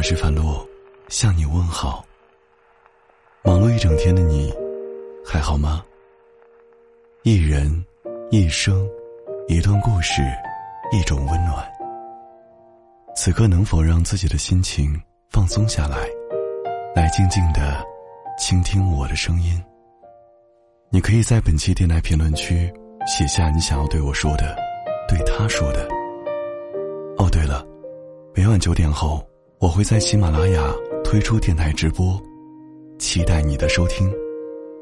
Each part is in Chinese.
我是樊洛，向你问好。忙碌一整天的你，还好吗？一人，一生，一段故事，一种温暖。此刻能否让自己的心情放松下来，来静静的倾听我的声音？你可以在本期电台评论区写下你想要对我说的，对他说的。哦，对了，每晚九点后。我会在喜马拉雅推出电台直播，期待你的收听。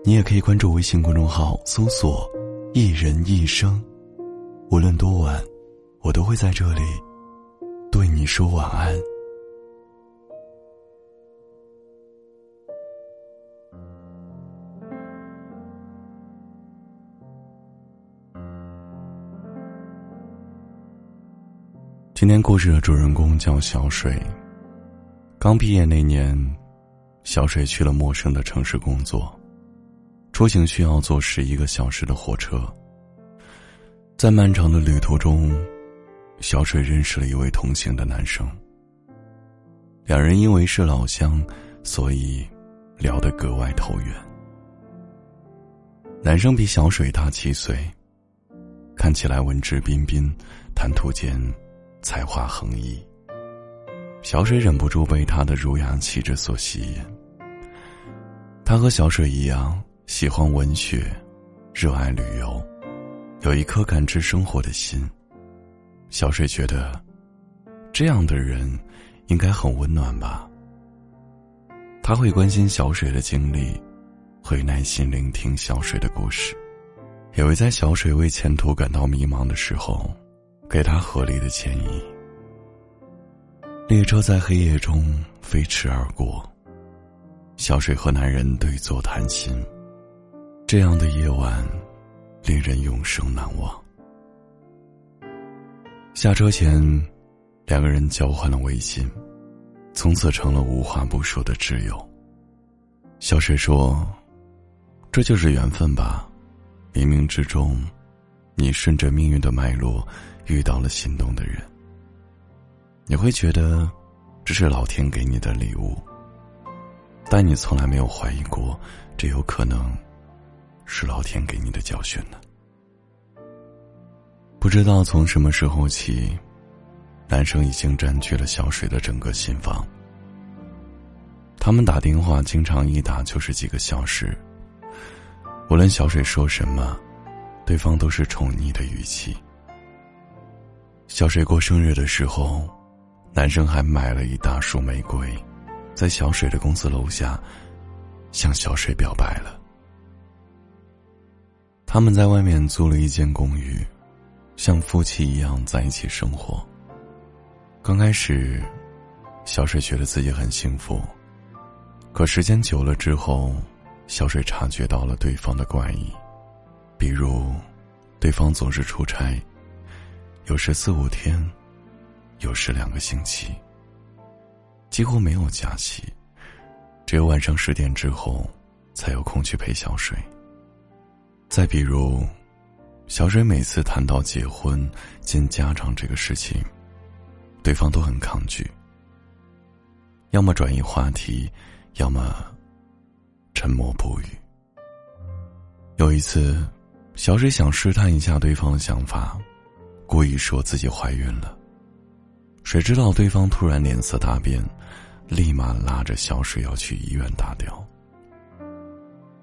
你也可以关注微信公众号，搜索“一人一生”。无论多晚，我都会在这里对你说晚安。今天故事的主人公叫小水。刚毕业那年，小水去了陌生的城市工作，出行需要坐十一个小时的火车。在漫长的旅途中，小水认识了一位同行的男生。两人因为是老乡，所以聊得格外投缘。男生比小水大七岁，看起来文质彬彬，谈吐间才华横溢。小水忍不住被他的儒雅气质所吸引。他和小水一样喜欢文学，热爱旅游，有一颗感知生活的心。小水觉得，这样的人应该很温暖吧。他会关心小水的经历，会耐心聆听小水的故事，也会在小水为前途感到迷茫的时候，给他合理的建议。列车在黑夜中飞驰而过，小水和男人对坐谈心。这样的夜晚，令人永生难忘。下车前，两个人交换了微信，从此成了无话不说的挚友。小水说：“这就是缘分吧，冥冥之中，你顺着命运的脉络，遇到了心动的人。”你会觉得这是老天给你的礼物，但你从来没有怀疑过，这有可能是老天给你的教训呢。不知道从什么时候起，男生已经占据了小水的整个心房。他们打电话经常一打就是几个小时，无论小水说什么，对方都是宠溺的语气。小水过生日的时候。男生还买了一大束玫瑰，在小水的公司楼下，向小水表白了。他们在外面租了一间公寓，像夫妻一样在一起生活。刚开始，小水觉得自己很幸福，可时间久了之后，小水察觉到了对方的怪异，比如，对方总是出差，有时四五天。有时两个星期，几乎没有假期，只有晚上十点之后才有空去陪小水。再比如，小水每次谈到结婚见家长这个事情，对方都很抗拒，要么转移话题，要么沉默不语。有一次，小水想试探一下对方的想法，故意说自己怀孕了。谁知道对方突然脸色大变，立马拉着小水要去医院打掉。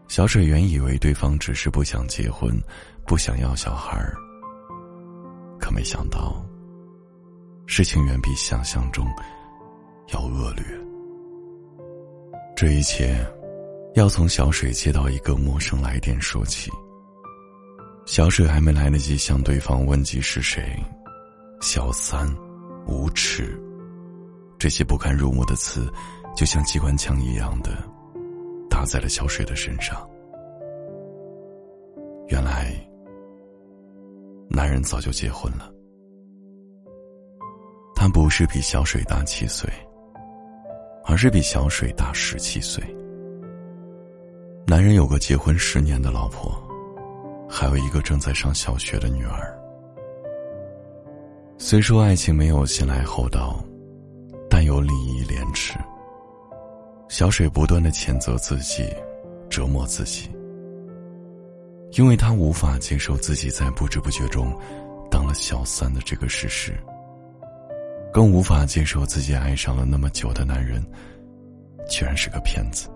小水原以为对方只是不想结婚，不想要小孩儿，可没想到，事情远比想象中要恶劣。这一切，要从小水接到一个陌生来电说起。小水还没来得及向对方问及是谁，小三。无耻，这些不堪入目的词，就像机关枪一样的打在了小水的身上。原来，男人早就结婚了。他不是比小水大七岁，而是比小水大十七岁。男人有个结婚十年的老婆，还有一个正在上小学的女儿。虽说爱情没有先来后到，但有礼仪廉耻。小水不断的谴责自己，折磨自己，因为他无法接受自己在不知不觉中当了小三的这个事实，更无法接受自己爱上了那么久的男人，居然是个骗子。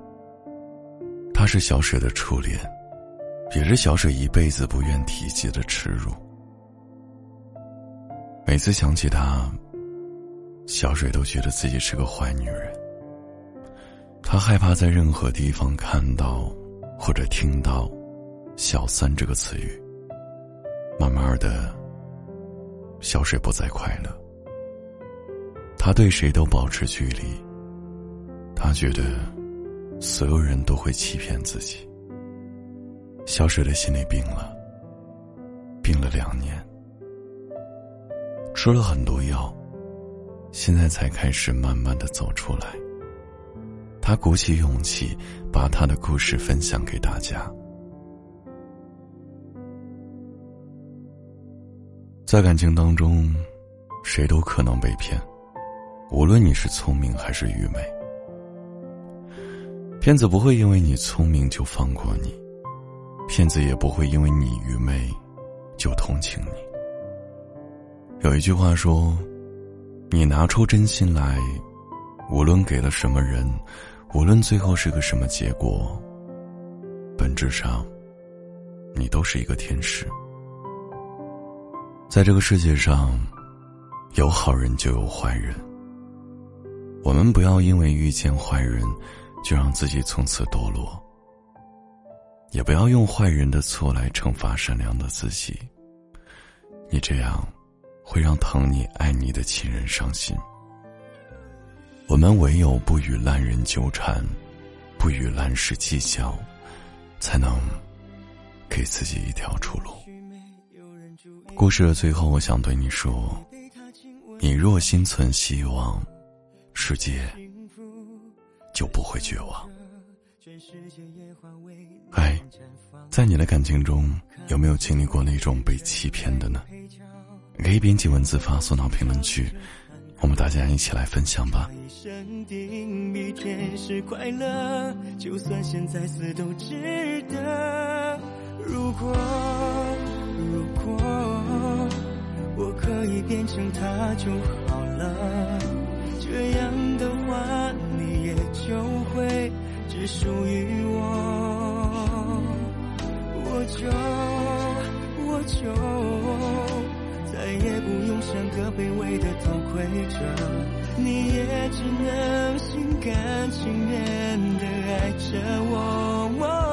他是小水的初恋，也是小水一辈子不愿提及的耻辱。每次想起他，小水都觉得自己是个坏女人。他害怕在任何地方看到或者听到“小三”这个词语。慢慢的，小水不再快乐。他对谁都保持距离。他觉得所有人都会欺骗自己。小水的心里病了，病了两年，吃了很多药，现在才开始慢慢的走出来。他鼓起勇气，把他的故事分享给大家。在感情当中，谁都可能被骗，无论你是聪明还是愚昧。骗子不会因为你聪明就放过你，骗子也不会因为你愚昧就同情你。有一句话说：“你拿出真心来，无论给了什么人。”无论最后是个什么结果，本质上，你都是一个天使。在这个世界上，有好人就有坏人。我们不要因为遇见坏人，就让自己从此堕落；也不要用坏人的错来惩罚善良的自己。你这样，会让疼你爱你的亲人伤心。我们唯有不与烂人纠缠，不与烂事计较，才能给自己一条出路。故事的最后，我想对你说：你若心存希望，世界就不会绝望。嗨，在你的感情中，有没有经历过那种被欺骗的呢？可以编辑文字发送到评论区。我们大家一起来分享吧。生定比天使快乐，就算现在死都值得。如果如果我可以变成他就好了，这样的话你也就会只属于我，我就我就。再也不用像个卑微的偷窥者，你也只能心甘情愿的爱着我。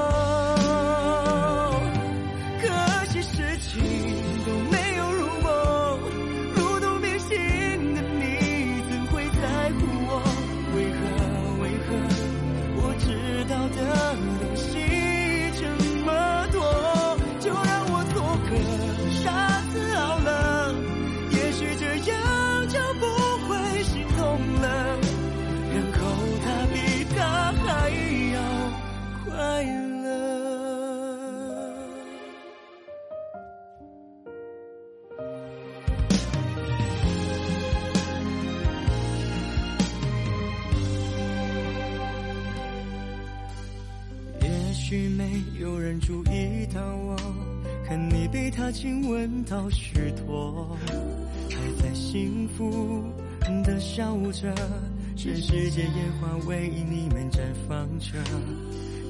亲吻到虚脱，还在幸福的笑着，全世界烟花为你们绽放着，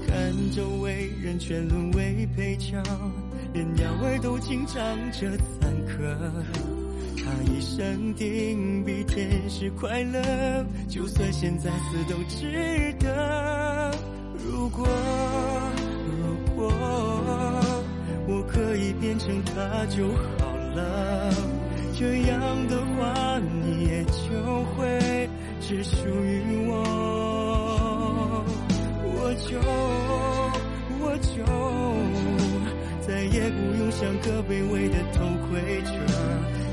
看周围人全沦为配角，连鸟儿都紧张着残壳。他一生定比天使快乐，就算现在死都值得。就好了，这样的话你也就会只属于我，我就我就再也不用像个卑微的偷窥者，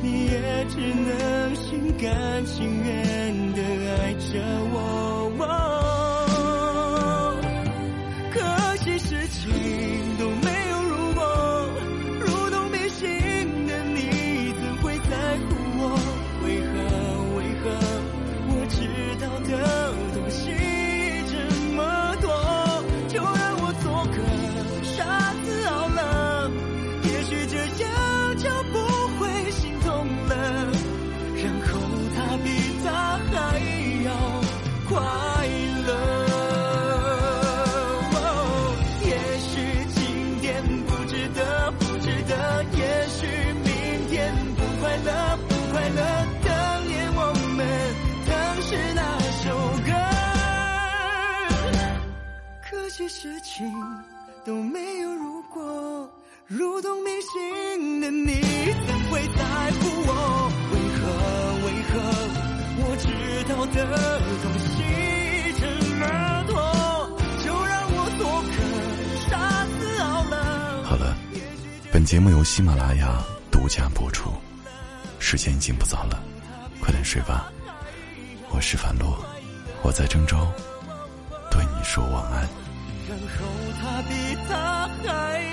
你也只能心甘情愿的爱着我。可惜是情。事情都没有如果，如同迷信的你怎会在乎我？为何为何我知道的东西这么多，就让我做个傻子好了。好了，本节目由喜马拉雅独家播出，时间已经不早了，快点睡吧。我是樊洛，我在郑州，对你说晚安。然后他比他还。